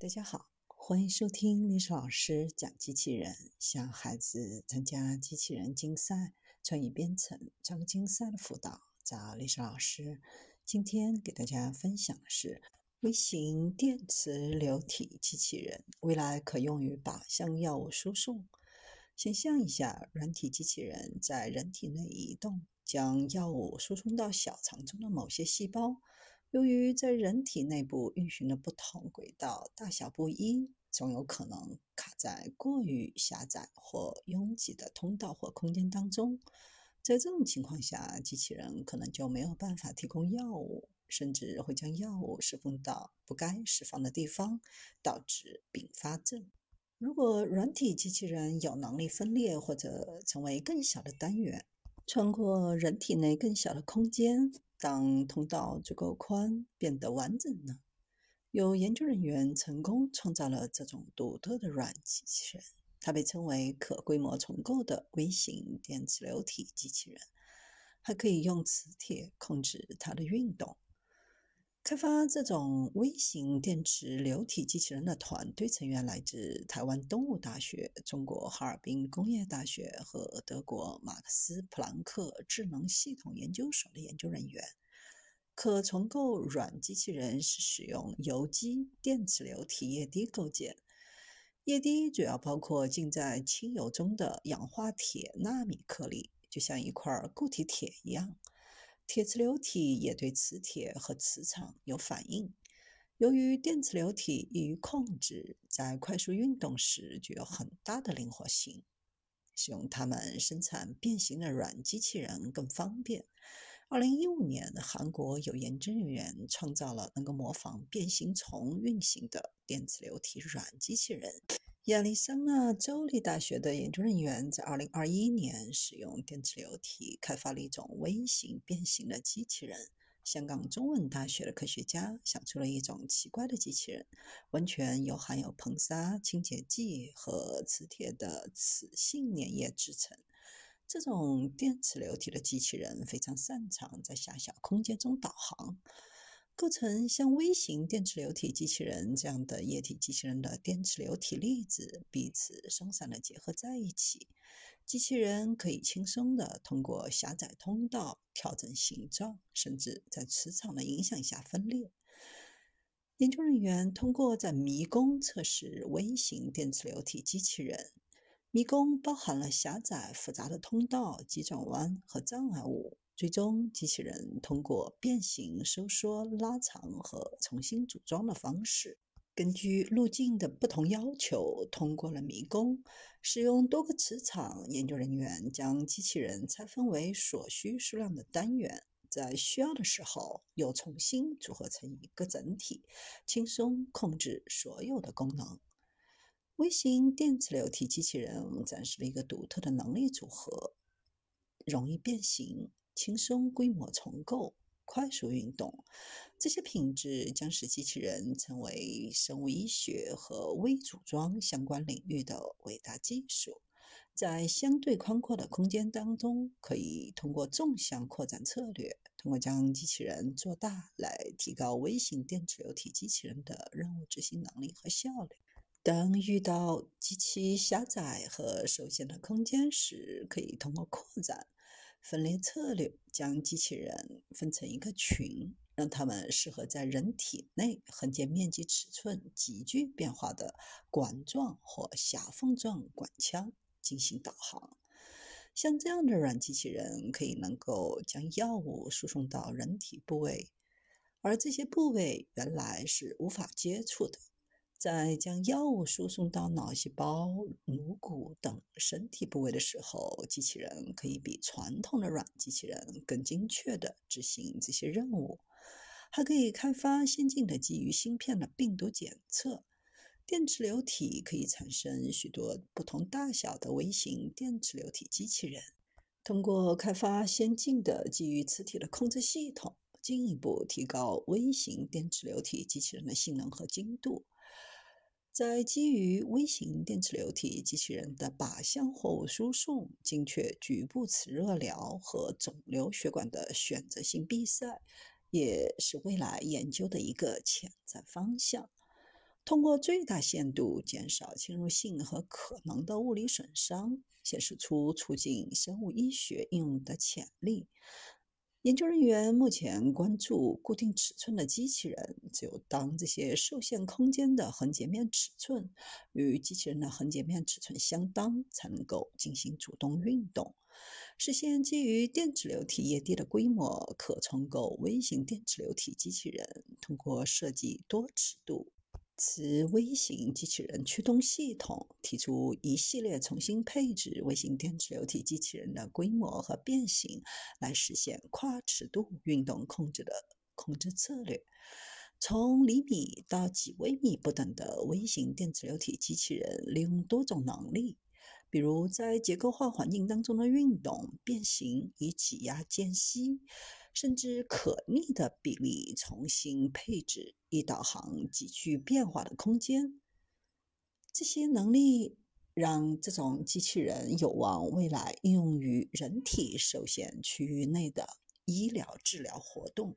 大家好，欢迎收听历史老师讲机器人，向孩子参加机器人竞赛、创意编程、创客竞赛的辅导，找历史老师。今天给大家分享的是微型电磁流体机器人，未来可用于靶向药物输送。想象一下，软体机器人在人体内移动，将药物输送到小肠中的某些细胞。由于在人体内部运行的不同轨道大小不一，总有可能卡在过于狭窄或拥挤的通道或空间当中。在这种情况下，机器人可能就没有办法提供药物，甚至会将药物释放到不该释放的地方，导致并发症。如果软体机器人有能力分裂或者成为更小的单元，穿过人体内更小的空间。当通道足够宽，变得完整呢？有研究人员成功创造了这种独特的软机器人，它被称为可规模重构的微型电磁流体机器人，还可以用磁铁控制它的运动。开发这种微型电池流体机器人的团队成员来自台湾东吴大学、中国哈尔滨工业大学和德国马克思普朗克智能系统研究所的研究人员。可重构软机器人是使用有机电磁流体液滴构建，液滴主要包括浸在清油中的氧化铁纳米颗粒，就像一块固体铁一样。铁磁流体也对磁铁和磁场有反应。由于电磁流体易于控制，在快速运动时具有很大的灵活性，使用它们生产变形的软机器人更方便。二零一五年，韩国有研究人员创造了能够模仿变形虫运行的电磁流体软机器人。亚利桑那州立大学的研究人员在2021年使用电磁流体开发了一种微型变形的机器人。香港中文大学的科学家想出了一种奇怪的机器人，完全由含有硼砂、清洁剂和磁铁的磁性粘液制成。这种电磁流体的机器人非常擅长在狭小空间中导航。构成像微型电磁流体机器人这样的液体机器人的电磁流体粒子彼此松散地结合在一起，机器人可以轻松地通过狭窄通道调整形状，甚至在磁场的影响下分裂。研究人员通过在迷宫测试微型电磁流体机器人，迷宫包含了狭窄复杂的通道、急转弯和障碍物。最终，机器人通过变形、收缩、拉长和重新组装的方式，根据路径的不同要求，通过了迷宫。使用多个磁场，研究人员将机器人拆分为所需数量的单元，在需要的时候又重新组合成一个整体，轻松控制所有的功能。微型电磁流体机器人展示了一个独特的能力组合：容易变形。轻松规模重构、快速运动，这些品质将使机器人成为生物医学和微组装相关领域的伟大技术。在相对宽阔的空间当中，可以通过纵向扩展策略，通过将机器人做大来提高微型电磁流体机器人的任务执行能力和效率。当遇到极其狭窄和受限的空间时，可以通过扩展。分裂策略将机器人分成一个群，让它们适合在人体内横截面积尺寸急剧变化的管状或狭缝状管腔进行导航。像这样的软机器人可以能够将药物输送到人体部位，而这些部位原来是无法接触的。在将药物输送到脑细胞、颅骨等身体部位的时候，机器人可以比传统的软机器人更精确地执行这些任务，还可以开发先进的基于芯片的病毒检测。电磁流体可以产生许多不同大小的微型电磁流体机器人。通过开发先进的基于磁体的控制系统，进一步提高微型电磁流体机器人的性能和精度。在基于微型电磁流体机器人的靶向货物输送、精确局部磁热疗和肿瘤血管的选择性闭塞，也是未来研究的一个潜在方向。通过最大限度减少侵入性和可能的物理损伤，显示出促进生物医学应用的潜力。研究人员目前关注固定尺寸的机器人，只有当这些受限空间的横截面尺寸与机器人的横截面尺寸相当，才能够进行主动运动。实现基于电子流体液滴的规模可重构微型电子流体机器人，通过设计多尺度。此微型机器人驱动系统提出一系列重新配置微型电子流体机器人的规模和变形，来实现跨尺度运动控制的控制策略。从厘米到几微米不等的微型电子流体机器人，利用多种能力，比如在结构化环境当中的运动、变形与挤压间隙。甚至可逆的比例重新配置以导航极具变化的空间。这些能力让这种机器人有望未来应用于人体受限区域内的医疗治疗活动。